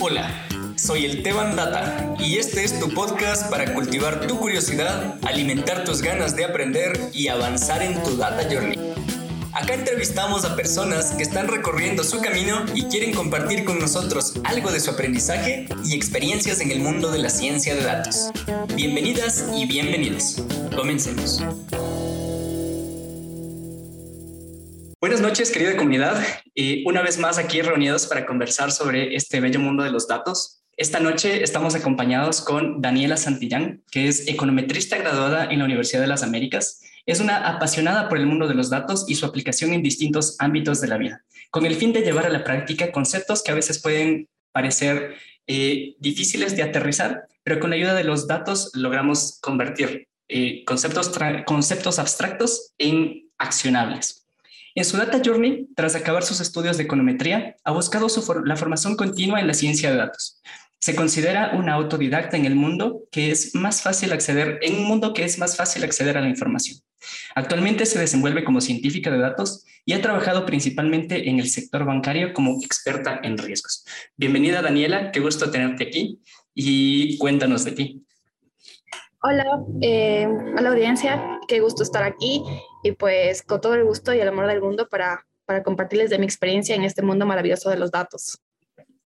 Hola, soy el Teban Data y este es tu podcast para cultivar tu curiosidad, alimentar tus ganas de aprender y avanzar en tu Data Journey. Acá entrevistamos a personas que están recorriendo su camino y quieren compartir con nosotros algo de su aprendizaje y experiencias en el mundo de la ciencia de datos. Bienvenidas y bienvenidos. Comencemos. Buenas noches, querida comunidad. y una vez más aquí reunidos para conversar sobre este bello mundo de los datos. Esta noche estamos acompañados con Daniela Santillán, que es econometrista graduada en la Universidad de las Américas. Es una apasionada por el mundo de los datos y su aplicación en distintos ámbitos de la vida, con el fin de llevar a la práctica conceptos que a veces pueden parecer eh, difíciles de aterrizar, pero con la ayuda de los datos logramos convertir eh, conceptos, conceptos abstractos en accionables. En su Data Journey, tras acabar sus estudios de econometría, ha buscado la formación continua en la ciencia de datos. Se considera una autodidacta en el mundo que es más fácil acceder, en un mundo que es más fácil acceder a la información. Actualmente se desenvuelve como científica de datos y ha trabajado principalmente en el sector bancario como experta en riesgos. Bienvenida Daniela, qué gusto tenerte aquí y cuéntanos de ti. Hola, eh, hola audiencia, qué gusto estar aquí y pues con todo el gusto y el amor del mundo para, para compartirles de mi experiencia en este mundo maravilloso de los datos.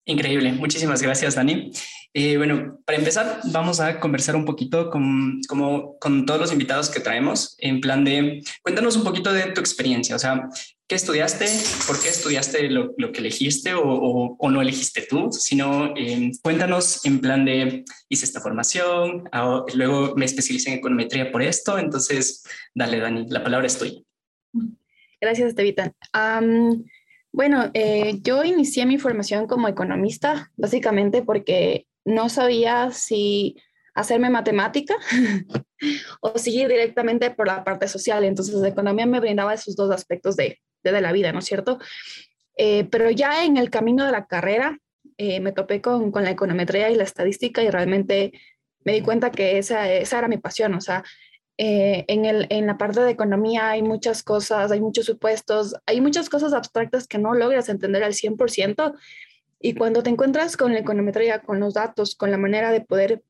Increíble, muchísimas gracias Dani. Eh, bueno, para empezar vamos a conversar un poquito con, como, con todos los invitados que traemos, en plan de, cuéntanos un poquito de tu experiencia, o sea, ¿qué estudiaste? ¿Por qué estudiaste lo, lo que elegiste o, o, no elegiste tú? Sino eh, cuéntanos en plan de, hice esta formación, luego me especialicé en econometría por esto, entonces dale Dani, la palabra es tuya. Gracias, Estevita. bueno, eh, yo inicié mi formación como economista básicamente porque no sabía si hacerme matemática o seguir directamente por la parte social. Entonces, la economía me brindaba esos dos aspectos de, de, la vida, ¿no es cierto? Eh, pero ya en el camino de la carrera eh, me topé con, con, la econometría y la estadística y realmente me di cuenta que esa, esa era mi pasión. O sea, eh, en, el, en la parte de economía hay muchas cosas, hay muchos supuestos, hay muchas cosas abstractas que no logras entender al 100%. Y cuando te encuentras con la econometría, con los datos, con la manera de poder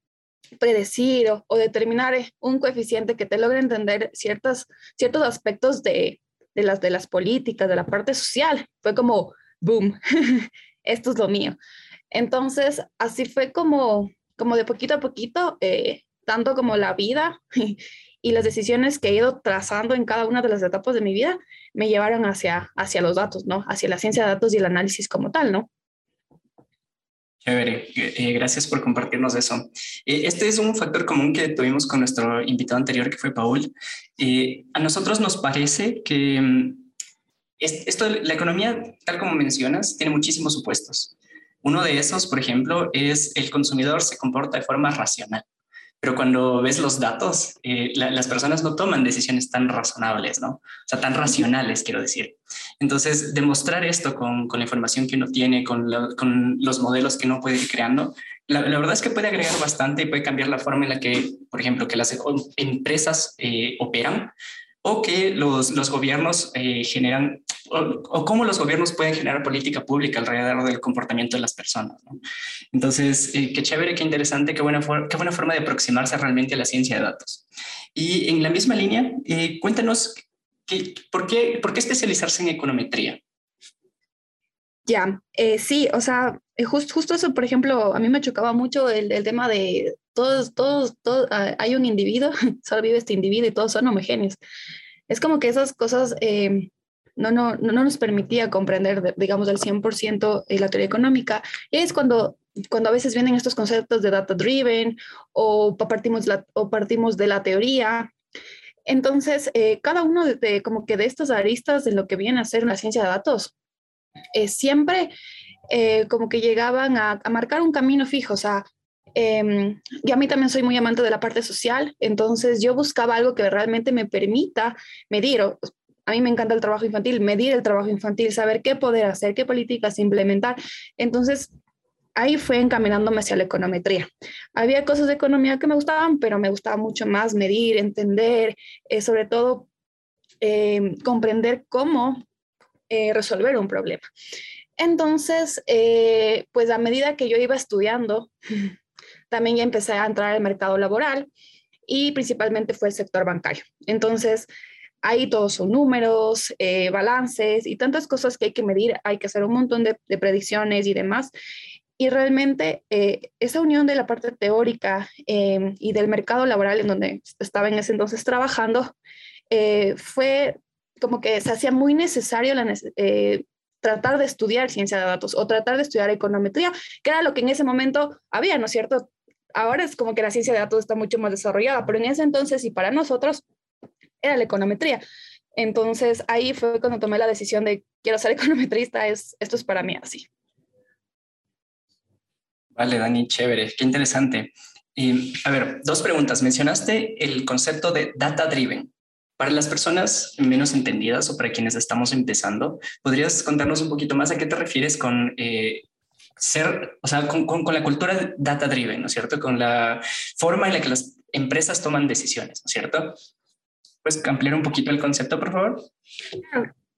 predecir o, determinar eh, un coeficiente que te logre entender ciertas, ciertos aspectos de, de, las, de las políticas, de la parte social. Fue como, boom, esto es lo mío. Entonces, así fue como, como de poquito a poquito, eh, tanto como la vida y las decisiones que he ido trazando en cada una de las etapas de mi vida me llevaron hacia, hacia los datos, ¿no? Hacia la ciencia de datos y el análisis como tal, ¿no? Chévere, eh, gracias por compartirnos eso. Eh, este es un factor común que tuvimos con nuestro invitado anterior, que fue Paul. Eh, a nosotros nos parece que mm, esto, la economía, tal como mencionas, tiene muchísimos supuestos. Uno de esos, por ejemplo, es el consumidor se comporta de forma racional. Pero cuando ves los datos, eh, las personas no toman decisiones tan razonables, ¿no? O sea, tan racionales, quiero decir. Entonces, demostrar esto con, con la información que uno tiene, con, con, los modelos que uno puede ir creando, la, verdad es que puede agregar bastante y puede cambiar la forma en la que, por ejemplo, que las empresas eh, operan o que los, los gobiernos eh, generan o, cómo los gobiernos pueden generar política pública alrededor del comportamiento de las personas. Entonces, eh, qué chévere, qué interesante, qué buena, qué buena forma de aproximarse realmente a la ciencia de datos. Y en la misma línea, eh, cuéntanos, que, ¿por, qué, ¿por qué especializarse en econometría? Ya, sí, o sea, justo eso, por ejemplo, a mí me chocaba mucho el, el tema de todos, todos, todos, ah, hay un individuo, solo vive este individuo y todos son homogéneos. Es como que esas cosas no, no, no nos permitía comprender, digamos, al 100% eh, la teoría económica. Y es cuando, cuando a veces vienen estos conceptos de data driven o partimos, la, o partimos de la teoría. Entonces, eh, cada uno de, como que de estas aristas de lo que viene a ser la ciencia de datos, eh, siempre como que llegaban a, a, marcar un camino fijo, o sea, y a mí también soy muy amante de la parte social, entonces yo buscaba algo que realmente me permita medir, a mí me encanta el trabajo infantil, medir el trabajo infantil, saber qué poder hacer, qué políticas implementar. Entonces, ahí fue encaminándome hacia la econometría. Había cosas de economía que me gustaban, pero me gustaba mucho más medir, entender, eh, sobre todo eh, comprender cómo eh, resolver un problema. Entonces, pues a medida que yo iba estudiando, también ya empecé a entrar al mercado laboral y principalmente fue el sector bancario. Entonces, ahí todos son números, balances y tantas cosas que hay que medir, hay que hacer un montón de, predicciones y demás. Y realmente eh, esa unión de la parte teórica em, y del mercado laboral en donde estaba en ese entonces trabajando, eh, fue como que se hacía muy necesario eh, tratar de estudiar ciencia de datos o tratar de estudiar econometría, que era lo que en ese momento había, ¿no es cierto? Ahora es como que la ciencia de datos está mucho más desarrollada, pero en ese entonces y para nosotros era la econometría. Entonces ahí fue cuando tomé la decisión de quiero ser econometrista, es, esto es para mí así. Vale, Dani, chévere, qué interesante. Y, a ver, dos preguntas. Mencionaste el concepto de data driven. Para las personas menos entendidas o para quienes estamos empezando, ¿podrías contarnos un poquito más a qué te refieres con eh, ser, o sea, con, con, la cultura data driven, ¿no es cierto? Con la forma en la que las empresas toman decisiones, ¿no es cierto? ¿Puedes ampliar un poquito el concepto, por favor?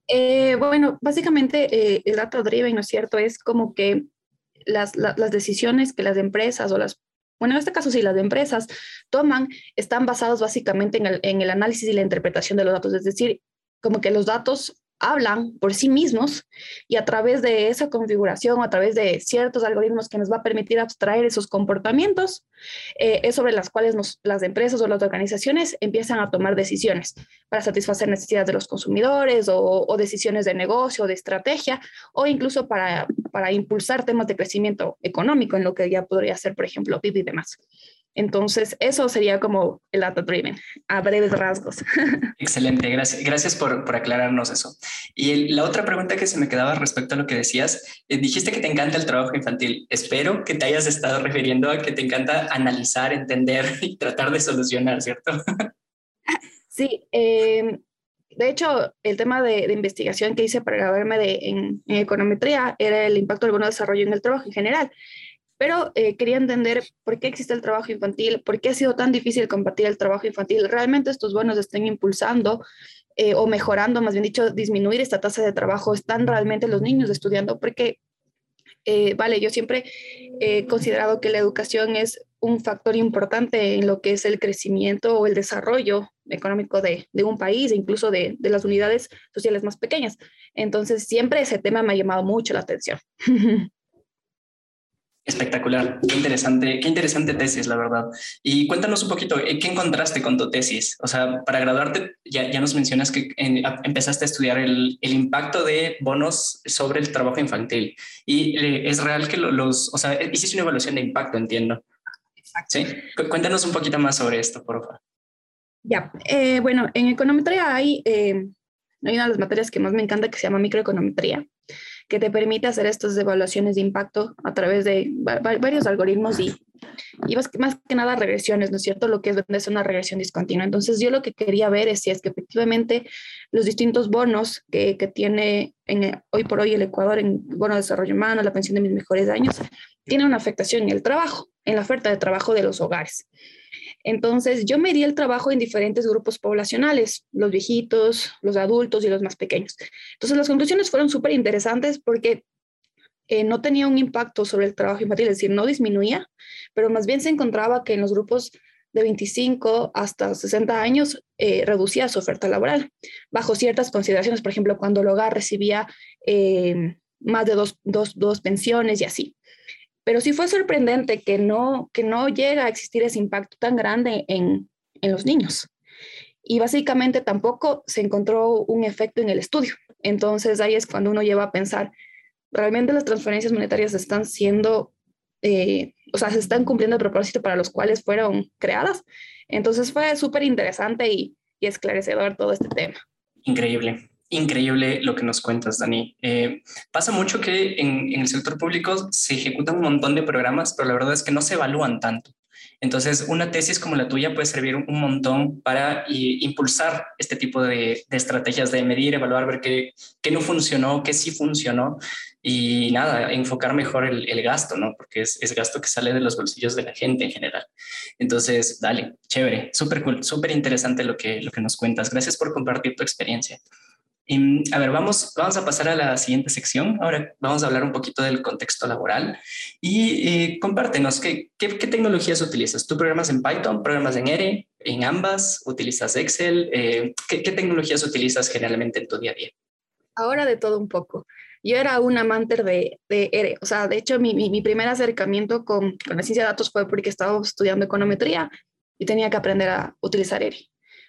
Eh, bueno, básicamente eh, el data driven, ¿no es cierto? Es como que las, decisiones que las empresas o las, bueno, en este caso sí, las empresas toman están basadas básicamente en el, en el análisis y la interpretación de los datos, es decir, como que los datos hablan por sí mismos y a través de esa configuración, a través de ciertos algoritmos que nos va a permitir abstraer esos comportamientos, eh, es sobre las cuales las empresas o las organizaciones empiezan a tomar decisiones para satisfacer necesidades de los consumidores o, decisiones de negocio, de estrategia, o incluso para, para impulsar temas de crecimiento económico en lo que ya podría ser, por ejemplo, PIB y demás. Entonces, eso sería como el data driven, a breves rasgos. Excelente, gracias, gracias por, por aclararnos eso. Y la otra pregunta que se me quedaba respecto a lo que decías, eh, dijiste que te encanta el trabajo infantil. Espero que te hayas estado refiriendo a que te encanta analizar, entender y tratar de solucionar, ¿cierto? Sí, em, de hecho, el tema de, investigación que hice para graduarme de, en, en, econometría era el impacto del buen desarrollo en el trabajo en general pero eh, quería entender por qué existe el trabajo infantil, por qué ha sido tan difícil combatir el trabajo infantil. ¿Realmente estos bonos están impulsando eh, o mejorando, más bien dicho, disminuir esta tasa de trabajo? ¿Están realmente los niños estudiando? Porque, eh, vale, yo siempre he considerado que la educación es un factor importante en lo que es el crecimiento o el desarrollo económico de, un país e incluso de, de las unidades sociales más pequeñas. Entonces, siempre ese tema me ha llamado mucho la atención. Espectacular, qué interesante, qué interesante tesis, la verdad. Y cuéntanos un poquito, eh, ¿qué encontraste con tu tesis? O sea, para graduarte, ya, ya nos mencionas que empezaste a estudiar el, el, impacto de bonos sobre el trabajo infantil. Y eh, es real que los, o sea, hiciste una evaluación de impacto, entiendo. Exacto. Sí, cuéntanos un poquito más sobre esto, por favor. Ya, eh, bueno, en econometría hay, hay una de las materias que más me encanta que se llama microeconometría que te permite hacer estas evaluaciones de impacto a través de varios algoritmos y, y más, que nada regresiones, ¿no es cierto? Lo que es, es una regresión discontinua. Entonces yo lo que quería ver es si es que efectivamente los distintos bonos que, que tiene en, hoy por hoy el Ecuador en bono de desarrollo humano, la pensión de mis mejores años, tiene una afectación en el trabajo, en la oferta de trabajo de los hogares. Entonces, yo medí el trabajo en diferentes grupos poblacionales, los viejitos, los adultos y los más pequeños. Entonces, las conclusiones fueron súper interesantes porque eh, no tenía un impacto sobre el trabajo infantil, es decir, no disminuía, pero más bien se encontraba que en los grupos de 25 hasta 60 años eh, reducía su oferta laboral, bajo ciertas consideraciones, por ejemplo, cuando el hogar recibía eh, más de dos, dos, dos pensiones y así. Pero sí fue sorprendente que no, que no llega a existir ese impacto tan grande en, en los niños. Y básicamente tampoco se encontró un efecto en el estudio. Entonces ahí es cuando uno lleva a pensar, ¿realmente las transferencias monetarias están siendo, eh, o sea, se están cumpliendo el propósito para los cuales fueron creadas? Entonces fue súper interesante y, y esclarecedor todo este tema. Increíble increíble lo que nos cuentas, Dani. Eh, pasa mucho que en, el sector público se ejecutan un montón de programas, pero la verdad es que no se evalúan tanto. Entonces, una tesis como la tuya puede servir un montón para impulsar este tipo de, estrategias de medir, evaluar, ver qué, qué, no funcionó, qué sí funcionó y nada, enfocar mejor el, el gasto, ¿no? Porque es, es, gasto que sale de los bolsillos de la gente en general. Entonces, dale, chévere, súper cool, súper interesante lo que, lo que nos cuentas. Gracias por compartir tu experiencia. A ver, vamos, vamos a pasar a la siguiente sección. Ahora vamos a hablar un poquito del contexto laboral y eh, compártenos ¿qué, qué, tecnologías utilizas. ¿Tú programas en Python, programas en R, en ambas? ¿Utilizas Excel? Eh, ¿qué, tecnologías utilizas generalmente en tu día a día? Ahora de todo un poco. Yo era un amante de, de R, o sea, de hecho mi, mi, primer acercamiento con, con la ciencia de datos fue porque estaba estudiando econometría y tenía que aprender a utilizar R.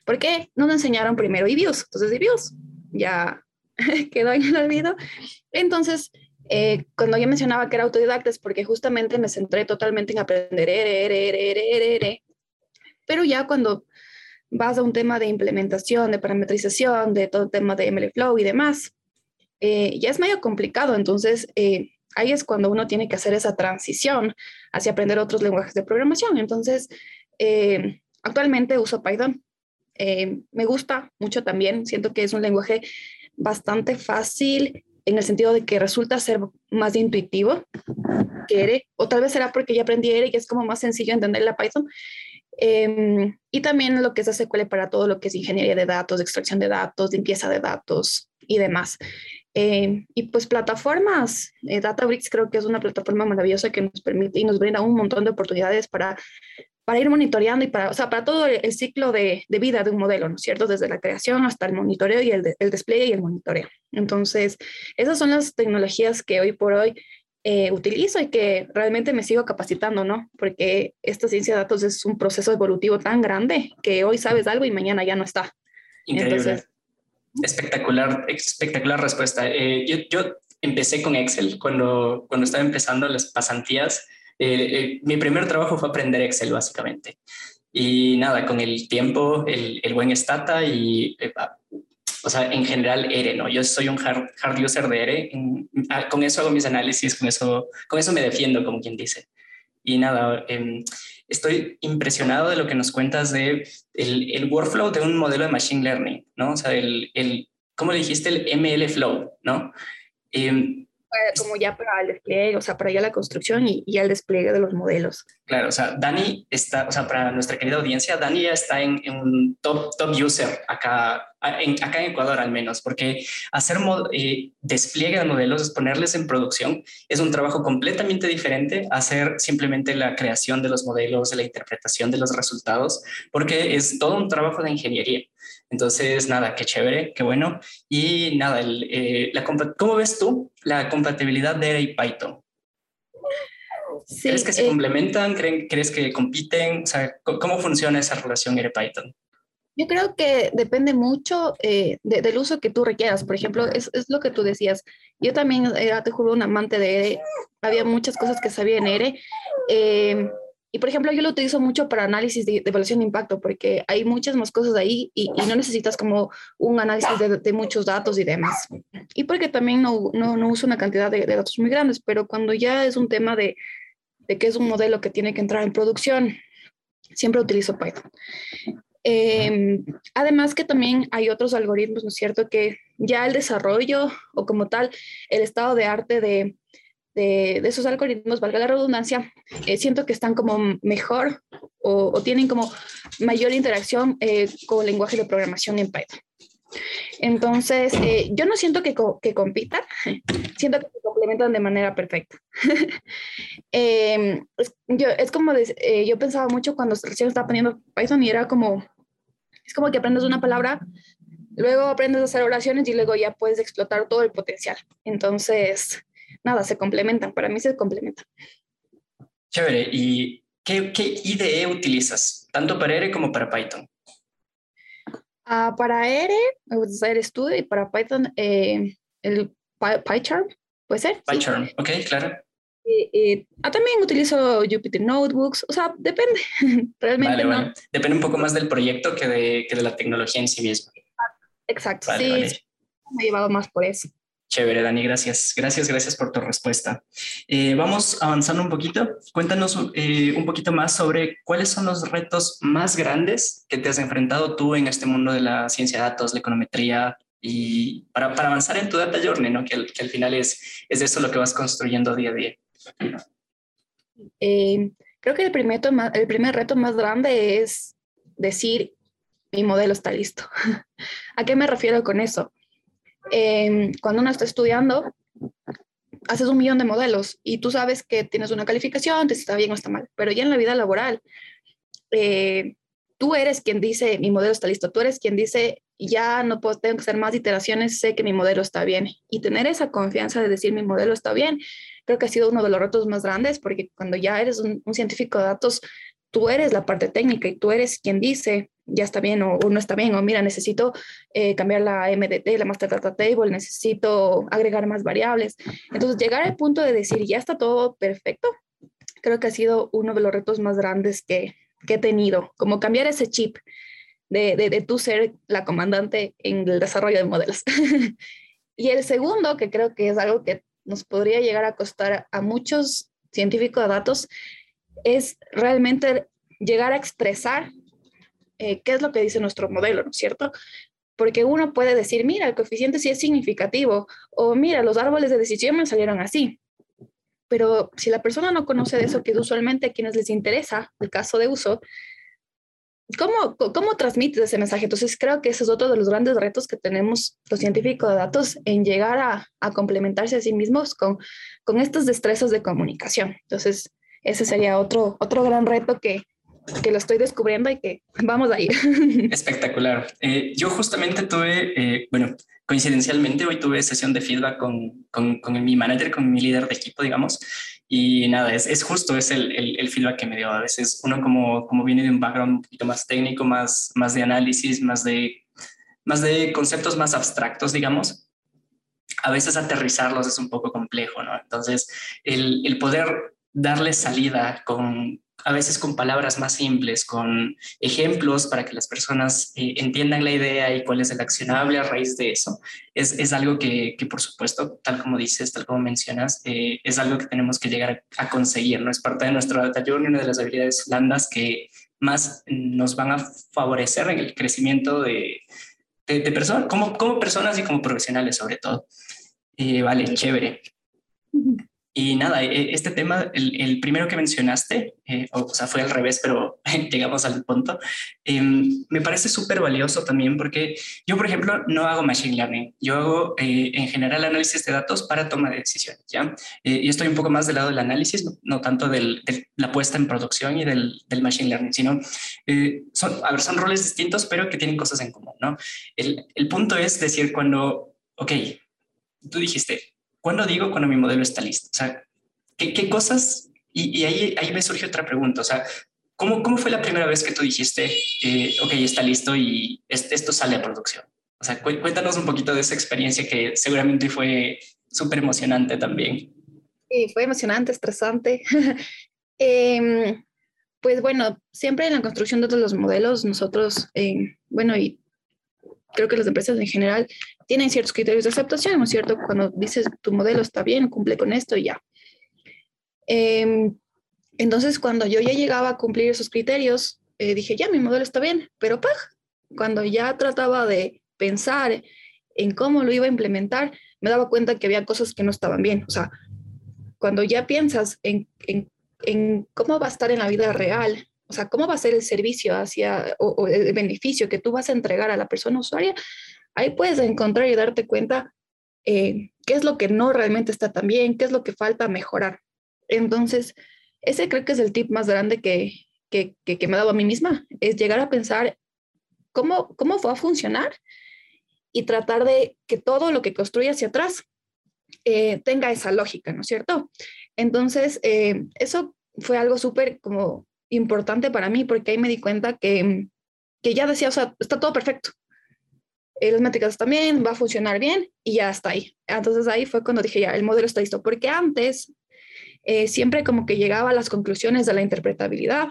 ¿Por qué? No nos enseñaron primero IBIOS, entonces IBIOS ya quedó en el olvido. Entonces, eh, cuando yo mencionaba que era autodidacta es porque justamente me centré totalmente en aprender R, R, R. Pero ya cuando vas a un tema de implementación, de parametrización, de todo el tema de MLflow y demás, eh, ya es medio complicado. Entonces, eh, ahí es cuando uno tiene que hacer esa transición hacia aprender otros lenguajes de programación. Entonces, actualmente uso Python eh, me gusta mucho también, siento que es un lenguaje bastante fácil en el sentido de que resulta ser más intuitivo que R, o tal vez será porque ya aprendí R y es como más sencillo entender la Python. Em, y también lo que es SQL para todo lo que es ingeniería de datos, extracción de datos, limpieza de datos y demás. Em, y pues plataformas, eh, Databricks creo que es una plataforma maravillosa que nos permite y nos brinda un montón de oportunidades para para ir monitoreando y para, o sea, para todo el, ciclo de, de, vida de un modelo, ¿no es cierto? Desde la creación hasta el monitoreo y el, el, despliegue y el monitoreo. Entonces, esas son las tecnologías que hoy por hoy eh, utilizo y que realmente me sigo capacitando, ¿no? Porque esta ciencia de datos es un proceso evolutivo tan grande que hoy sabes algo y mañana ya no está. Increíble. espectacular, espectacular respuesta. Eh, yo, yo empecé con Excel cuando, cuando estaba empezando las pasantías eh, eh, mi primer trabajo fue aprender Excel, básicamente. Y nada, con el tiempo, el, el buen Stata y, eh, o sea, en general R, ¿no? Yo soy un hard, hard user de R, ah, con eso hago mis análisis, con eso, con eso me defiendo, como quien dice. Y nada, em, estoy impresionado de lo que nos cuentas de el, el, workflow de un modelo de Machine Learning, ¿no? O sea, el, el ¿cómo le dijiste? El ML Flow, ¿no? Eh, como ya para el despliegue, o sea, para ya la construcción y, y el despliegue de los modelos. Claro, o sea, Dani está, o sea, para nuestra querida audiencia, Dani ya está en, un top, top user acá en, acá en Ecuador al menos, porque hacer eh, despliegue de modelos, ponerles en producción, es un trabajo completamente diferente a hacer simplemente la creación de los modelos, la interpretación de los resultados, porque es todo un trabajo de ingeniería. Entonces, nada, qué chévere, qué bueno. Y nada, eh, la, ¿cómo ves tú la compatibilidad de R y Python? ¿Crees que se eh, complementan? ¿Crees que compiten? O sea, ¿cómo funciona esa relación R-Python? Yo creo que depende mucho eh, del uso que tú requieras. Por ejemplo, es, es, lo que tú decías. Yo también era, te juro, un amante de R. Había muchas cosas que sabía en R. Eh, y por ejemplo, yo lo utilizo mucho para análisis de, evaluación de impacto, porque hay muchas más cosas ahí y, no necesitas como un análisis de, de, muchos datos y demás. Y porque también no, no, no uso una cantidad de, de, datos muy grandes, pero cuando ya es un tema de, de que es un modelo que tiene que entrar en producción, siempre utilizo Python. Em, además que también hay otros algoritmos, ¿no es cierto? Que ya el desarrollo o como tal, el estado de arte de, de, esos algoritmos, valga la redundancia, eh, siento que están como mejor o, tienen como mayor interacción eh, con el lenguaje de programación en Python. Entonces, eh, yo no siento que, que, compitan, siento que se complementan de manera perfecta. Em, es, yo, es como, yo pensaba mucho cuando recién estaba aprendiendo Python y era como, es como que aprendes una palabra, luego aprendes a hacer oraciones y luego ya puedes explotar todo el potencial. Entonces, nada, se complementan, para mí se complementan. Chévere, ¿y qué, qué IDE utilizas, tanto para R como para Python? Uh, para R, me gusta hacer estudio y para Python, eh, el PyCharm, ¿puede ser? PyCharm, sí. ok, claro. Y, ah, también utilizo Jupyter Notebooks, o sea, depende, realmente. Vale, no. Depende un poco más del proyecto que de, que de la tecnología en sí misma. Exacto, sí, me he llevado más por eso. Chévere, Dani, gracias. Gracias, gracias por tu respuesta. Eh, vamos avanzando un poquito. Cuéntanos eh, un poquito más sobre cuáles son los retos más grandes que te has enfrentado tú en este mundo de la ciencia de datos, la econometría, y para, para avanzar en tu data journey, ¿no? que, que al final es, es eso lo que vas construyendo día a día. Eh, creo que el primer, el primer reto más grande es decir, mi modelo está listo. ¿A qué me refiero con eso? Em, cuando uno está estudiando, haces un millón de modelos y tú sabes que tienes una calificación, te está bien o está mal, pero ya en la vida laboral, eh, tú eres quien dice, mi modelo está listo, tú eres quien dice, ya no puedo, tengo que hacer más iteraciones, sé que mi modelo está bien. Y tener esa confianza de decir, mi modelo está bien, creo que ha sido uno de los retos más grandes, porque cuando ya eres un, científico de datos, tú eres la parte técnica y tú eres quien dice, ya está bien o, no está bien, o mira, necesito eh, cambiar la MDT, la Master Data Table, necesito agregar más variables. Entonces, llegar al punto de decir, ya está todo perfecto, creo que ha sido uno de los retos más grandes que, que he tenido, como cambiar ese chip de, de, de tú ser la comandante en el desarrollo de modelos. y el segundo, que creo que es algo que nos podría llegar a costar a muchos científicos de datos, es realmente llegar a expresar eh, qué es lo que dice nuestro modelo, ¿no es cierto? Porque uno puede decir, mira, el coeficiente sí es significativo, o mira, los árboles de decisión me salieron así. Pero si la persona no conoce de eso, que usualmente a quienes les interesa el caso de uso, ¿cómo, cómo transmites ese mensaje? Entonces creo que ese es otro de los grandes retos que tenemos los científicos de datos en llegar a, a complementarse a sí mismos con, con estas destrezas de comunicación. Entonces, ese sería otro, otro gran reto que, que lo estoy descubriendo y que vamos a ir. Espectacular. Eh, yo justamente tuve, eh, bueno, coincidencialmente hoy tuve sesión de feedback con, con, mi manager, con mi líder de equipo, digamos, y nada, es, es justo, es el, el, el, feedback que me dio. A veces uno como, como viene de un background un poquito más técnico, más, más de análisis, más de, más de conceptos más abstractos, digamos, a veces aterrizarlos es un poco complejo, ¿no? Entonces, el, el poder darle salida con, a veces con palabras más simples, con ejemplos para que las personas eh, entiendan la idea y cuál es el accionable a raíz de eso. Es, es algo que, que, por supuesto, tal como dices, tal como mencionas, eh, es algo que tenemos que llegar a, conseguir, ¿no? Es parte de nuestro data journey, una de las habilidades blandas que más nos van a favorecer en el crecimiento de, de, de personas, como, como personas y como profesionales sobre todo. Eh, vale, chévere. Y nada, e, este tema, el, primero que mencionaste, eh, o, sea, fue al revés, pero llegamos al punto, em, me parece súper valioso también porque yo, por ejemplo, no hago machine learning, yo hago eh, en general análisis de datos para toma de decisiones, ¿ya? Eh, y estoy un poco más del lado del análisis, no, tanto de la puesta en producción y del, del machine learning, sino, son, a ver, son roles distintos, pero que tienen cosas en común, ¿no? El, el punto es decir, cuando, ok, tú dijiste, ¿Cuándo digo cuando mi modelo está listo? O sea, ¿qué, cosas? Y, y, ahí, ahí me surge otra pregunta. O sea, ¿cómo, cómo fue la primera vez que tú dijiste, eh, ok, está listo y esto sale a producción? O sea, cuéntanos un poquito de esa experiencia que seguramente fue súper emocionante también. Sí, fue emocionante, estresante. eh, pues bueno, siempre en la construcción de todos los modelos, nosotros, eh, bueno, y creo que las empresas en general tienen ciertos criterios de aceptación, ¿no es cierto? Cuando dices tu modelo está bien, cumple con esto y ya. Em, entonces, cuando yo ya llegaba a cumplir esos criterios, eh, dije, ya, mi modelo está bien, pero ¡pah! cuando ya trataba de pensar en cómo lo iba a implementar, me daba cuenta que había cosas que no estaban bien. O sea, cuando ya piensas en, en, en cómo va a estar en la vida real, o sea, cómo va a ser el servicio hacia o, el beneficio que tú vas a entregar a la persona usuaria, ahí puedes encontrar y darte cuenta eh, qué es lo que no realmente está tan bien, qué es lo que falta mejorar. Entonces, ese creo que es el tip más grande que, que, que, me ha dado a mí misma, es llegar a pensar cómo, cómo va a funcionar y tratar de que todo lo que construye hacia atrás eh, tenga esa lógica, ¿no es cierto? Entonces, eh, eso fue algo súper como importante para mí porque ahí me di cuenta que, que ya decía, o sea, está todo perfecto. Eh, las métricas también, va a funcionar bien y ya está ahí. Entonces ahí fue cuando dije, ya, el modelo está listo, porque antes eh, siempre como que llegaba a las conclusiones de la interpretabilidad.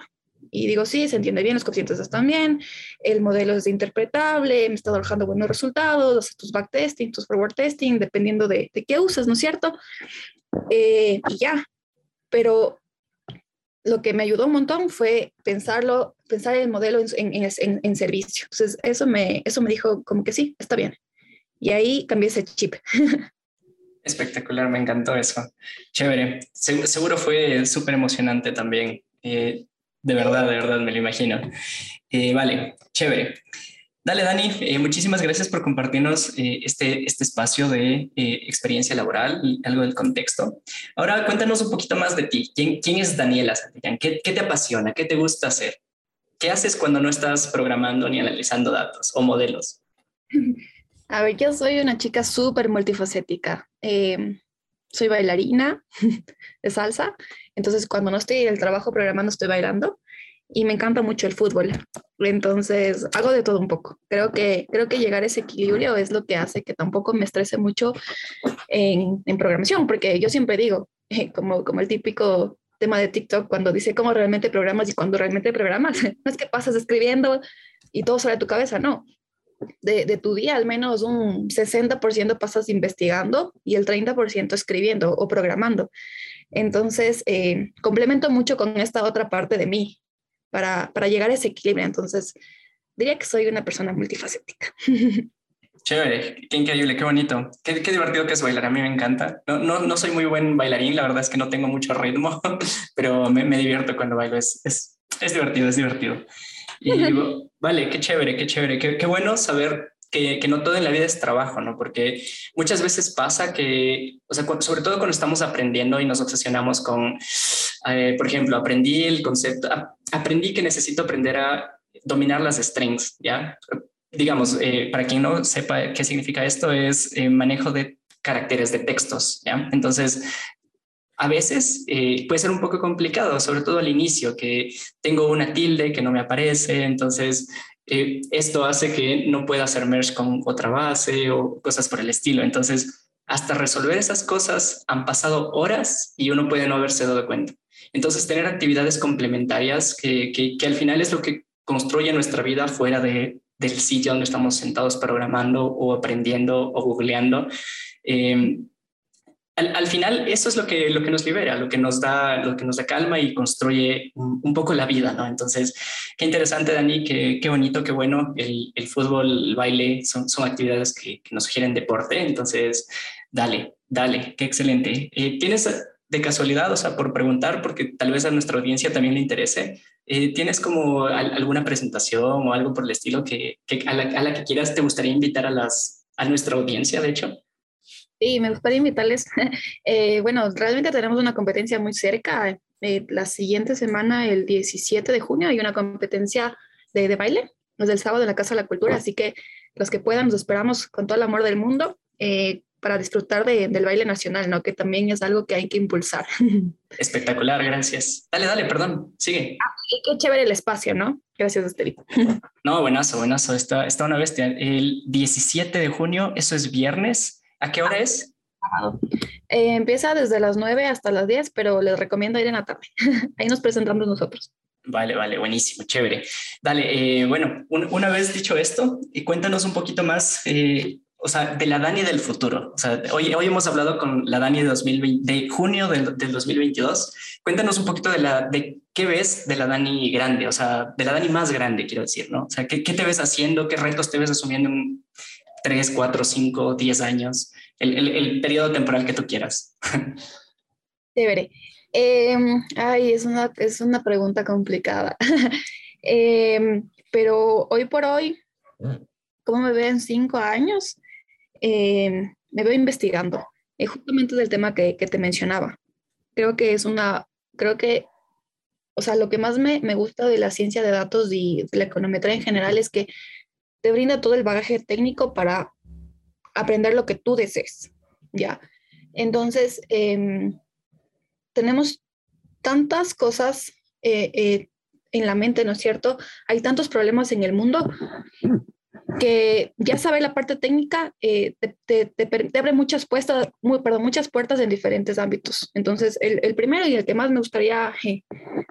Y digo, sí, se entiende bien, los coeficientes están bien, el modelo es interpretable, me está arrojando buenos resultados, haces tus backtesting, tus forward testing, dependiendo de, de qué uses, ¿no es cierto? Eh, y ya, pero lo que me ayudó un montón fue pensarlo, pensar el modelo en, en, en, servicio. Entonces, eso me, eso me dijo como que sí, está bien. Y ahí cambié ese chip. Espectacular, me encantó eso. Chévere. seguro fue súper emocionante también. Eh, de verdad, de verdad, me lo imagino. Eh, vale, chévere. Dale, Dani, eh, muchísimas gracias por compartirnos eh, este, este espacio de eh, experiencia laboral y algo del contexto. Ahora cuéntanos un poquito más de ti. ¿Quién, quién es Daniela Santillán? ¿Qué, ¿Qué, te apasiona? ¿Qué te gusta hacer? ¿Qué haces cuando no estás programando ni analizando datos o modelos? A ver, yo soy una chica súper multifacética. soy bailarina de salsa, entonces cuando no estoy en el trabajo programando estoy bailando y me encanta mucho el fútbol. Entonces, hago de todo un poco. Creo que, creo que llegar a ese equilibrio es lo que hace que tampoco me estrese mucho en, en programación, porque yo siempre digo, como, como el típico tema de TikTok, cuando dice cómo realmente programas y cuando realmente programas, no es que pasas escribiendo y todo sale de tu cabeza, no. De, de tu día, al menos un 60% pasas investigando y el 30% escribiendo o programando. Entonces, eh, complemento mucho con esta otra parte de mí, para, para llegar a ese equilibrio. Entonces, diría que soy una persona multifacética. Chévere, qué increíble, qué bonito. Qué, qué, divertido que es bailar, a mí me encanta. No, no, no, soy muy buen bailarín, la verdad es que no tengo mucho ritmo, pero me, me divierto cuando bailo, es, es, es, divertido, es divertido. Y vale, qué chévere, qué chévere, qué, qué bueno saber que, que, no todo en la vida es trabajo, ¿no? Porque muchas veces pasa que, o sea, sobre todo cuando estamos aprendiendo y nos obsesionamos con, eh, por ejemplo, aprendí el concepto, aprendí que necesito aprender a dominar las strings, ¿ya? Digamos, eh, para quien no sepa qué significa esto, es eh, manejo de caracteres de textos, ¿ya? Entonces, a veces eh, puede ser un poco complicado, sobre todo al inicio, que tengo una tilde que no me aparece, entonces esto hace que no pueda hacer merge con otra base o cosas por el estilo. Entonces, hasta resolver esas cosas han pasado horas y uno puede no haberse dado cuenta. Entonces, tener actividades complementarias que, que, que al final es lo que construye nuestra vida fuera de, del sitio donde estamos sentados programando o aprendiendo o googleando. Eh, al, al, final eso es lo que, lo que nos libera, lo que nos da, lo que nos da calma y construye un, un poco la vida, ¿no? Entonces, qué interesante, Dani, qué, qué bonito, qué bueno. El, el, fútbol, el baile son, son actividades que, que, nos sugieren deporte. Entonces, dale, dale, qué excelente. Eh, ¿Tienes de casualidad, o sea, por preguntar, porque tal vez a nuestra audiencia también le interese, eh, ¿tienes como al, alguna presentación o algo por el estilo que, que a, la, a, la, que quieras te gustaría invitar a, las, a nuestra audiencia, de hecho? Sí, me gustaría invitarles. Eh, bueno, realmente tenemos una competencia muy cerca. Eh, la siguiente semana, el 17 de junio, hay una competencia de, de baile, desde el sábado en la Casa de la Cultura, así que los que puedan, nos esperamos con todo el amor del mundo. Eh, para disfrutar de, del baile nacional, ¿no? Que también es algo que hay que impulsar. Espectacular, gracias. Dale, dale, perdón, sigue. Ah, qué chévere el espacio, ¿no? Gracias, Estelita. No, buenazo, buenazo, está, está una bestia. El 17 de junio, eso es viernes. ¿A qué hora ah, es? Eh, empieza desde las 9 hasta las 10, pero les recomiendo ir en la tarde. Ahí nos presentamos nosotros. Vale, vale, buenísimo, chévere. Dale, eh, bueno, un, una vez dicho esto, y cuéntanos un poquito más eh, o sea, de la Dani del futuro. O sea, hoy, hoy hemos hablado con la Dani de, 2020, de junio del, del 2022. Cuéntanos un poquito de, la, de qué ves de la Dani grande, o sea, de la Dani más grande, quiero decir, ¿no? O sea, ¿qué, qué te ves haciendo? ¿Qué retos te ves asumiendo en 3, 4, 5, 10 años? El, el, el periodo temporal que tú quieras. Chévere. Eh, ay, es una, es una pregunta complicada. eh, pero hoy por hoy, ¿cómo me veo en cinco años? Eh, me veo investigando, eh, justamente del tema que, te mencionaba. Creo que es una, creo que, o sea, lo que más me, me gusta de la ciencia de datos y de la econometría en general es que te brinda todo el bagaje técnico para aprender lo que tú desees, ¿ya? Entonces, eh, tenemos tantas cosas eh, eh, en la mente, ¿no es cierto? Hay tantos problemas en el mundo que ya sabe la parte técnica, eh, te, te, te, abre muchas, puestas, muy, perdón, muchas puertas en diferentes ámbitos. Entonces, el, el, primero y el que más me gustaría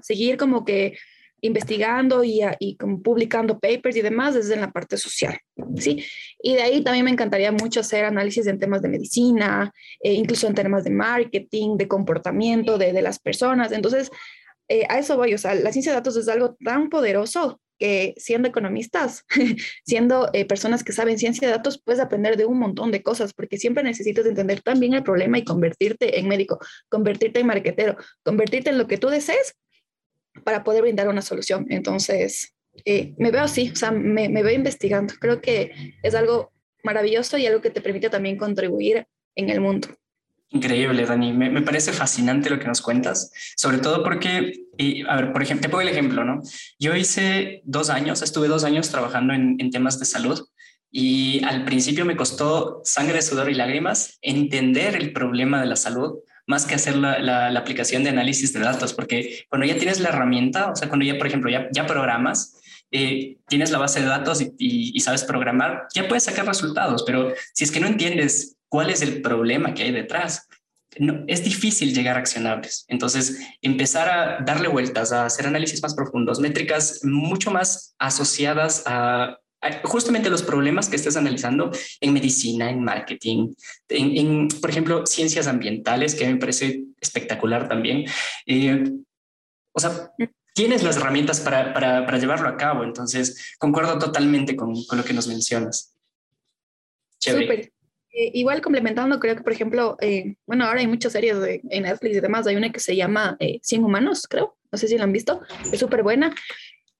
seguir como que investigando y, y como publicando papers y demás es en la parte social, ¿sí? Y de ahí también me encantaría mucho hacer análisis en temas de medicina, eh, incluso en temas de marketing, de comportamiento de, de las personas. Entonces, eh, a eso voy, o sea, la ciencia de datos es algo tan poderoso que siendo economistas, siendo eh, personas que saben ciencia de datos, puedes aprender de un montón de cosas, porque siempre necesitas entender también el problema y convertirte en médico, convertirte en marquetero, convertirte en lo que tú desees para poder brindar una solución. Entonces, eh, me veo así, o sea, me, me veo investigando. Creo que es algo maravilloso y algo que te permite también contribuir en el mundo. Increíble, Dani. Me, me, parece fascinante lo que nos cuentas, sobre todo porque, y, a ver, por ejemplo, te pongo el ejemplo, ¿no? Yo hice dos años, estuve dos años trabajando en, en temas de salud y al principio me costó sangre, sudor y lágrimas entender el problema de la salud más que hacer la, la, aplicación de análisis de datos, porque cuando ya tienes la herramienta, o sea, cuando ya, por ejemplo, ya, programas, eh, tienes la base de datos y, sabes programar, ya puedes sacar resultados, pero si es que no entiendes cuál es el problema que hay detrás, no, es difícil llegar a accionables. Entonces, empezar a darle vueltas, a hacer análisis más profundos, métricas mucho más asociadas a justamente los problemas que estés analizando en medicina, en marketing, en, en por ejemplo, ciencias ambientales, que me parece espectacular también. Eh, o sea, tienes las herramientas para, para, para, llevarlo a cabo, entonces concuerdo totalmente con, con lo que nos mencionas. Súper. Eh, igual complementando, creo que, por ejemplo, eh, bueno, ahora hay muchas series de, en Netflix y demás, hay una que se llama eh, 100 Humanos, creo, no sé si la han visto, es súper buena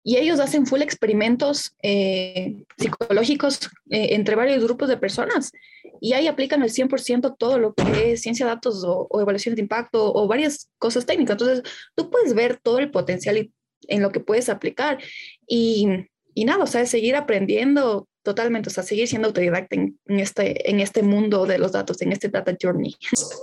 y ellos hacen full experimentos eh, psicológicos eh, entre varios grupos de personas. Y ahí aplican el 100% todo lo que es ciencia de datos o, o, evaluación de impacto o varias cosas técnicas. Entonces, tú puedes ver todo el potencial en lo que puedes aplicar. Y, y nada, o sea, seguir aprendiendo Totalmente, o sea, seguir siendo autodidacta en, en, este, en este mundo de los datos, en este data journey.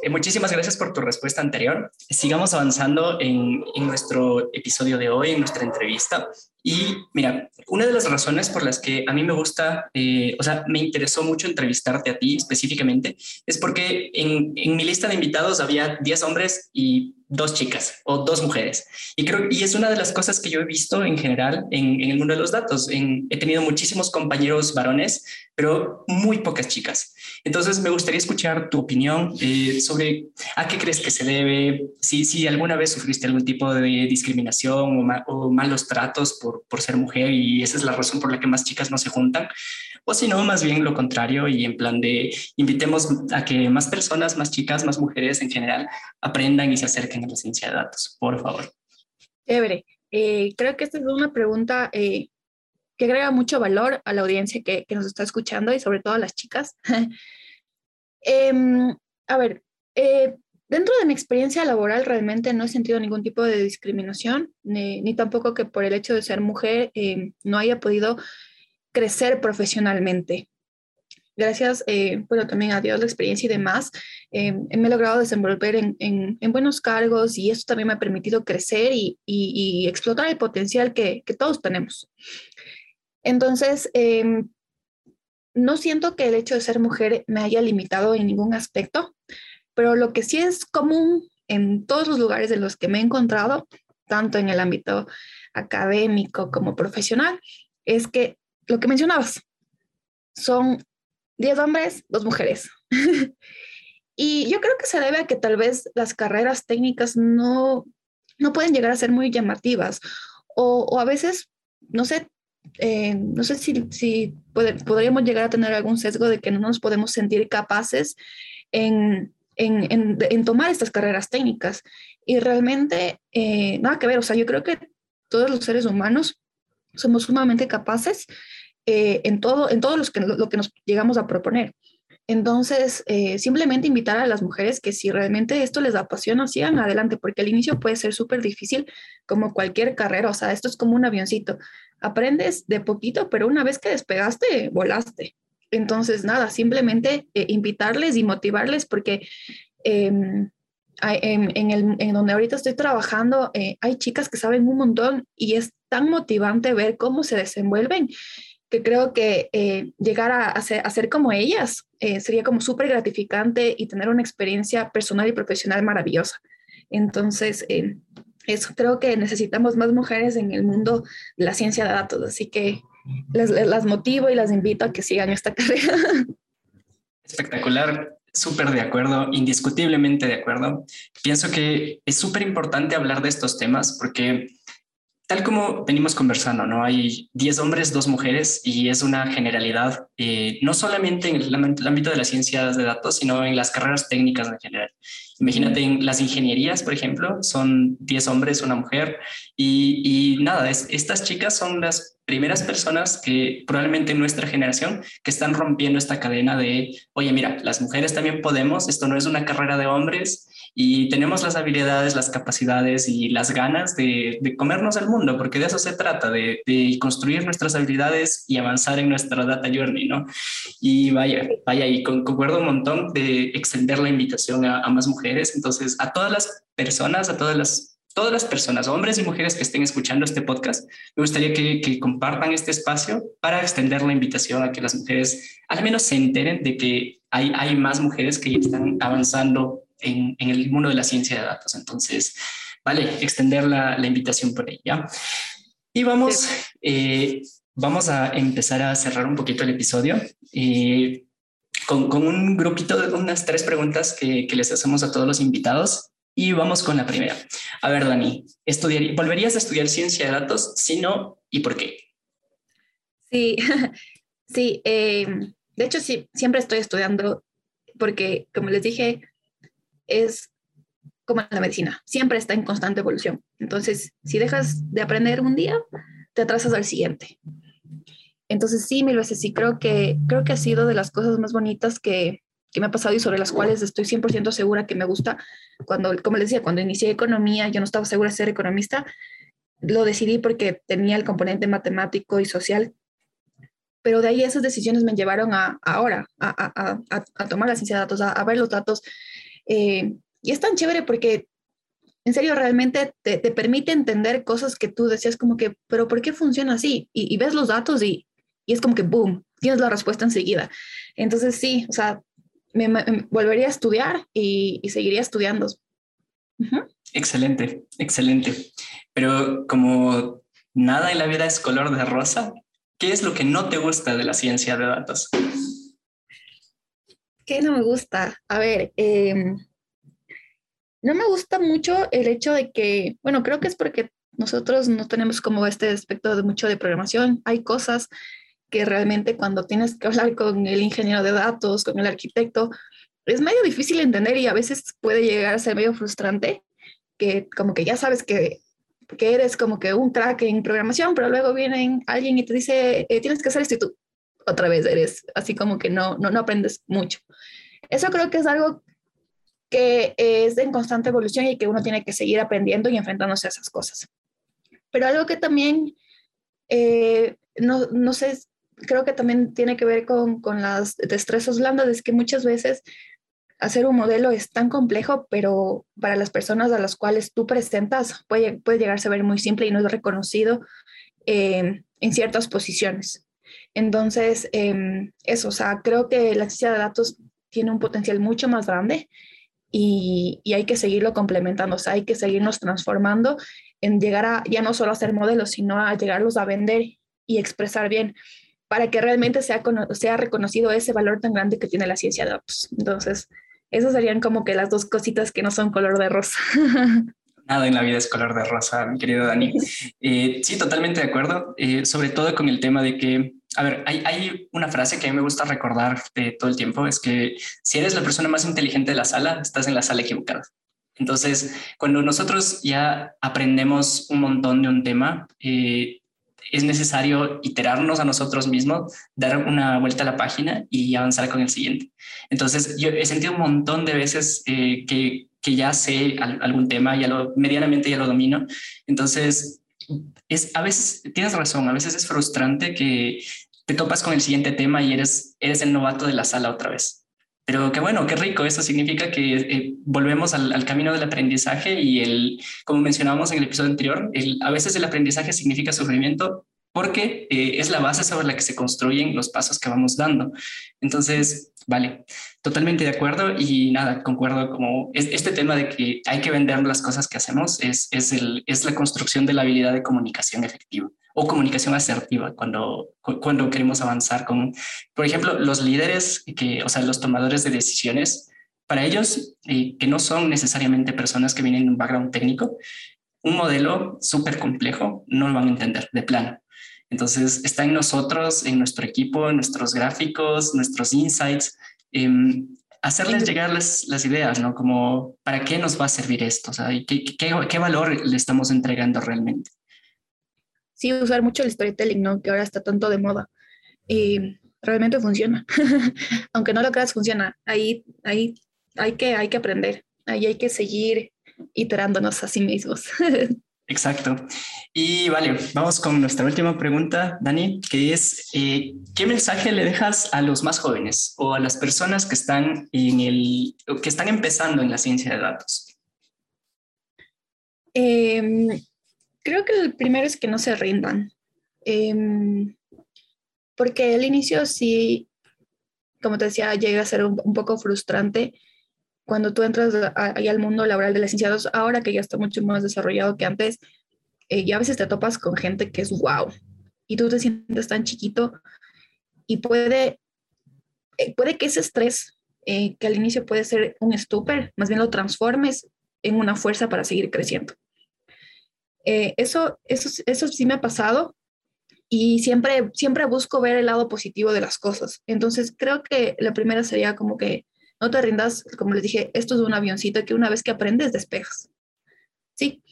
Eh, muchísimas gracias por tu respuesta anterior. Sigamos avanzando en, en nuestro episodio de hoy, en nuestra entrevista. Y mira, una de las razones por las que a mí me gusta, eh, o sea, me interesó mucho entrevistarte a ti específicamente, es porque en, mi lista de invitados había 10 hombres y dos chicas o dos mujeres. Y creo y es una de las cosas que yo he visto en general en, el mundo de los datos. He tenido muchísimos compañeros varones, pero muy pocas chicas. Entonces me gustaría escuchar tu opinión eh, sobre a qué crees que se debe, si, si alguna vez sufriste algún tipo de discriminación o, ma o malos tratos por, por ser mujer y esa es la razón por la que más chicas no se juntan o si no, más bien lo contrario y en plan de invitemos a que más personas, más chicas, más mujeres en general aprendan y se acerquen a la ciencia de datos, por favor. Chévere. Eh, creo que esta es una pregunta eh, que agrega mucho valor a la audiencia que, que, nos está escuchando y sobre todo a las chicas. eh, a ver, eh, dentro de mi experiencia laboral realmente no he sentido ningún tipo de discriminación, ni, ni tampoco que por el hecho de ser mujer eh, no haya podido crecer profesionalmente. Gracias, eh, bueno, también a Dios, la experiencia y demás, eh, me he logrado desenvolver en, en, en, buenos cargos y eso también me ha permitido crecer y, y, y explotar el potencial que, que, todos tenemos. Entonces, eh, no siento que el hecho de ser mujer me haya limitado en ningún aspecto, pero lo que sí es común en todos los lugares de los que me he encontrado, tanto en el ámbito académico como profesional, es que lo que mencionabas, son 10 hombres, dos mujeres. y yo creo que se debe a que tal vez las carreras técnicas no, no pueden llegar a ser muy llamativas o, o a veces, no sé, eh, no sé si, si podríamos llegar a tener algún sesgo de que no nos podemos sentir capaces en, en, en, tomar estas carreras técnicas. Y realmente, eh, nada que ver, o sea, yo creo que todos los seres humanos somos sumamente capaces eh, en todo, en todo los que, lo, que nos llegamos a proponer. Entonces, eh, simplemente invitar a las mujeres que si realmente esto les apasiona, sigan adelante, porque al inicio puede ser súper difícil, como cualquier carrera, o sea, esto es como un avioncito. Aprendes de poquito, pero una vez que despegaste, volaste. Entonces, nada, simplemente eh, invitarles y motivarles, porque en, en, el, en, donde ahorita estoy trabajando, eh, hay chicas que saben un montón y es tan motivante ver cómo se desenvuelven que creo que eh, llegar a, a, ser, como ellas eh, sería como súper gratificante y tener una experiencia personal y profesional maravillosa. Entonces, eh, eso creo que necesitamos más mujeres en el mundo de la ciencia de datos, así que las, las motivo y las invito a que sigan esta carrera. Espectacular. Súper de acuerdo, indiscutiblemente de acuerdo. Pienso que es súper importante hablar de estos temas porque tal como venimos conversando, ¿no? Hay 10 hombres, dos mujeres y es una generalidad, eh, no solamente en el, ámbito de las ciencias de datos, sino en las carreras técnicas en general. Imagínate en las ingenierías, por ejemplo, son 10 hombres, una mujer y, nada, estas chicas son las primeras personas que probablemente en nuestra generación que están rompiendo esta cadena de, oye, mira, las mujeres también podemos, esto no es una carrera de hombres y tenemos las habilidades, las capacidades y las ganas de, comernos el mundo, porque de eso se trata, de, construir nuestras habilidades y avanzar en nuestra data journey, ¿no? Y vaya, vaya, y concuerdo un montón de extender la invitación a, más mujeres, entonces a todas las personas, a todas las todas las personas, hombres y mujeres que estén escuchando este podcast, me gustaría que, compartan este espacio para extender la invitación a que las mujeres al menos se enteren de que hay, hay más mujeres que están avanzando en, el mundo de la ciencia de datos. Entonces, vale, extender la, invitación por ella. Y vamos, eh, vamos a empezar a cerrar un poquito el episodio. Eh, con, un grupito de unas tres preguntas que, les hacemos a todos los invitados. Y vamos con la primera. A ver, Dani, ¿volverías a estudiar ciencia de datos? Si no, ¿y por qué? Sí, sí. Eh, de hecho, sí, siempre estoy estudiando porque, como les dije, es como la medicina, siempre está en constante evolución. Entonces, si dejas de aprender un día, te atrasas al siguiente. Entonces, sí, mil veces sí, creo que, creo que ha sido de las cosas más bonitas que, que me ha pasado y sobre las cuales estoy 100% segura que me gusta. Cuando, como les decía, cuando inicié economía, yo no estaba segura de ser economista, lo decidí porque tenía el componente matemático y social, pero de ahí esas decisiones me llevaron a, ahora, a, a, a, tomar la ciencia de datos, a, ver los datos eh, y es tan chévere porque, en serio, realmente te, permite entender cosas que tú decías como que, pero ¿por qué funciona así? Y, ves los datos y, es como que, boom, tienes la respuesta enseguida. Entonces, sí, o sea, me, volvería a estudiar y, seguiría estudiando. Excelente, excelente. Pero como nada en la vida es color de rosa, ¿qué es lo que no te gusta de la ciencia de datos? ¿Qué no me gusta? A ver, em, no me gusta mucho el hecho de que, bueno, creo que es porque nosotros no tenemos como este aspecto de mucho de programación. Hay cosas que realmente cuando tienes que hablar con el ingeniero de datos, con el arquitecto, es medio difícil entender y a veces puede llegar a ser medio frustrante, que como que ya sabes que, que eres como que un crack en programación, pero luego viene alguien y te dice, eh, tienes que hacer esto y tú, otra vez eres así como que no, no, no aprendes mucho. Eso creo que es algo que es en constante evolución y que uno tiene que seguir aprendiendo y enfrentándose a esas cosas. Pero algo que también, eh, no, no, sé, creo que también tiene que ver con, con las destrezas blandas, es que muchas veces hacer un modelo es tan complejo, pero para las personas a las cuales tú presentas puede, puede llegarse a ver muy simple y no es reconocido eh, en ciertas posiciones. Entonces, em, eso, o sea, creo que la ciencia de datos tiene un potencial mucho más grande y, hay que seguirlo complementando, o sea, hay que seguirnos transformando en llegar a ya no solo a hacer modelos, sino a llegarlos a vender y expresar bien para que realmente sea, sea reconocido ese valor tan grande que tiene la ciencia de datos. Entonces, esas serían como que las dos cositas que no son color de rosa. Nada en la vida es color de rosa, mi querido Dani. Eh, sí, totalmente de acuerdo, eh, sobre todo con el tema de que, a ver, hay, hay, una frase que a mí me gusta recordar de todo el tiempo, es que si eres la persona más inteligente de la sala, estás en la sala equivocada. Entonces, cuando nosotros ya aprendemos un montón de un tema, eh, es necesario iterarnos a nosotros mismos, dar una vuelta a la página y avanzar con el siguiente. Entonces, yo he sentido un montón de veces que que ya sé algún tema, ya lo medianamente ya lo domino. Entonces, es a veces tienes razón, a veces es frustrante que te topas con el siguiente tema y eres eres el novato de la sala otra vez. Pero qué bueno, qué rico. Eso significa que eh, volvemos al, camino del aprendizaje y el, como mencionábamos en el episodio anterior, a veces el aprendizaje significa sufrimiento porque eh, es la base sobre la que se construyen los pasos que vamos dando. Entonces, Vale, totalmente de acuerdo y nada, concuerdo como este tema de que hay que vender las cosas que hacemos es, es, el, es la construcción de la habilidad de comunicación efectiva o comunicación asertiva cuando, cuando queremos avanzar con, por ejemplo, los líderes, que, o sea, los tomadores de decisiones, para ellos, eh, que no son necesariamente personas que vienen de un background técnico, un modelo súper complejo no lo van a entender de plano. Entonces, está en nosotros, en nuestro equipo, en nuestros gráficos, nuestros insights, em, hacerles llegar las, las, ideas, ¿no? Como, ¿para qué nos va a servir esto? O sea, ¿qué, qué, qué valor le estamos entregando realmente? Sí, usar mucho el storytelling, ¿no? Que ahora está tanto de moda. Y realmente funciona. Aunque no lo creas, funciona. Ahí, ahí hay, que, hay que aprender. Ahí hay que seguir iterándonos a sí mismos. Exacto. Y vale, vamos con nuestra última pregunta, Dani, que es, eh, ¿qué mensaje le dejas a los más jóvenes o a las personas que están, en el, que están empezando en la ciencia de datos? Em, creo que el primero es que no se rindan, em, porque al inicio sí, como te decía, llega a ser un, un poco frustrante cuando tú entras ahí al mundo laboral de licenciados, ahora que ya está mucho más desarrollado que antes, eh, ya a veces te topas con gente que es wow y tú te sientes tan chiquito y puede, eh, puede que ese estrés eh, que al inicio puede ser un estúper, más bien lo transformes en una fuerza para seguir creciendo. eso, eso, eso sí me ha pasado y siempre, siempre busco ver el lado positivo de las cosas. Entonces creo que la primera sería como que no te rindas, como les dije, esto es un avioncito que una vez que aprendes despejas. Sí.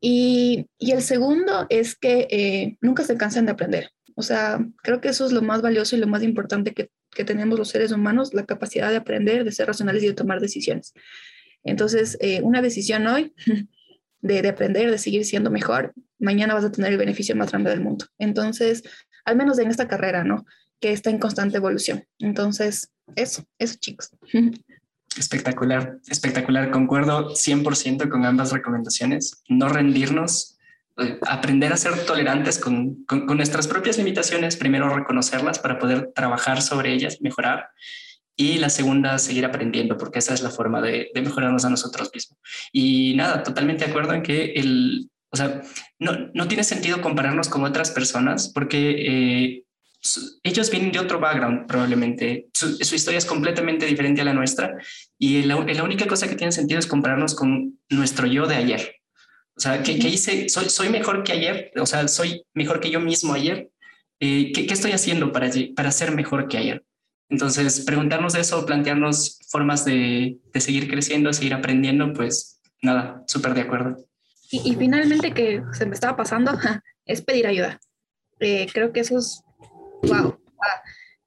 Y, y el segundo es que eh, nunca se cansen de aprender. O sea, creo que eso es lo más valioso y lo más importante que, que tenemos los seres humanos, la capacidad de aprender, de ser racionales y de tomar decisiones. Entonces, eh, una decisión hoy de, de, aprender, de seguir siendo mejor, mañana vas a tener el beneficio más grande del mundo. Entonces, al menos en esta carrera, ¿no? Que está en constante evolución. Entonces, eso, eso chicos. Espectacular, espectacular. Concuerdo 100% con ambas recomendaciones. No rendirnos, eh, aprender a ser tolerantes con, con, nuestras propias limitaciones, primero reconocerlas para poder trabajar sobre ellas, mejorar. Y la segunda, seguir aprendiendo, porque esa es la forma de, de mejorarnos a nosotros mismos. Y nada, totalmente de acuerdo en que el, o sea, no, no tiene sentido compararnos con otras personas porque eh, ellos vienen de otro background probablemente, su, historia es completamente diferente a la nuestra y la, única cosa que tiene sentido es compararnos con nuestro yo de ayer. O sea, ¿qué, hice? Soy, ¿Soy mejor que ayer? O sea, ¿soy mejor que yo mismo ayer? Eh, ¿qué, ¿qué, estoy haciendo para, para ser mejor que ayer? Entonces, preguntarnos eso, plantearnos formas de, de seguir creciendo, seguir aprendiendo, pues nada, súper de acuerdo. Y, y, finalmente que se me estaba pasando es pedir ayuda. Eh, creo que eso es wow,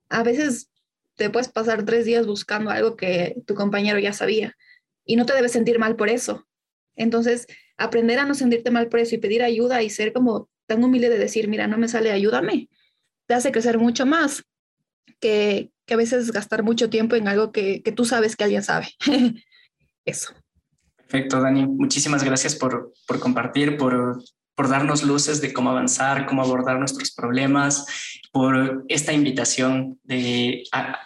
a, veces te puedes pasar tres días buscando algo que tu compañero ya sabía y no te debes sentir mal por eso. Entonces, aprender a no sentirte mal por eso y pedir ayuda y ser como tan humilde de decir, mira, no me sale, ayúdame, te hace crecer mucho más que, que a veces gastar mucho tiempo en algo que, que tú sabes que alguien sabe. eso. Perfecto, Dani. Muchísimas gracias por, por compartir, por por darnos luces de cómo avanzar, cómo abordar nuestros problemas, por esta invitación de a,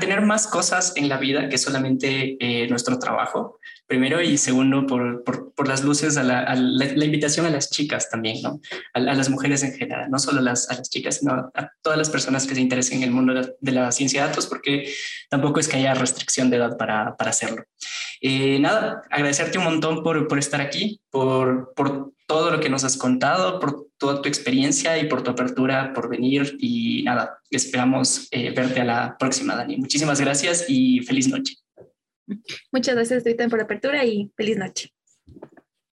tener más cosas en la vida que solamente eh, nuestro trabajo, primero, y segundo, por, por, las luces, a, la, la, invitación a las chicas también, ¿no? A, las mujeres en general, no solo las, a las chicas, sino a todas las personas que se interesen en el mundo de, la ciencia de datos, porque tampoco es que haya restricción de edad para, para hacerlo. Eh, nada, agradecerte un montón por, por estar aquí, por, por todo lo que nos has contado, por toda tu experiencia y por tu apertura por venir. Y nada, esperamos eh, verte a la próxima, Dani. Muchísimas gracias y feliz noche. Muchas gracias, Twitter, por la apertura y feliz noche.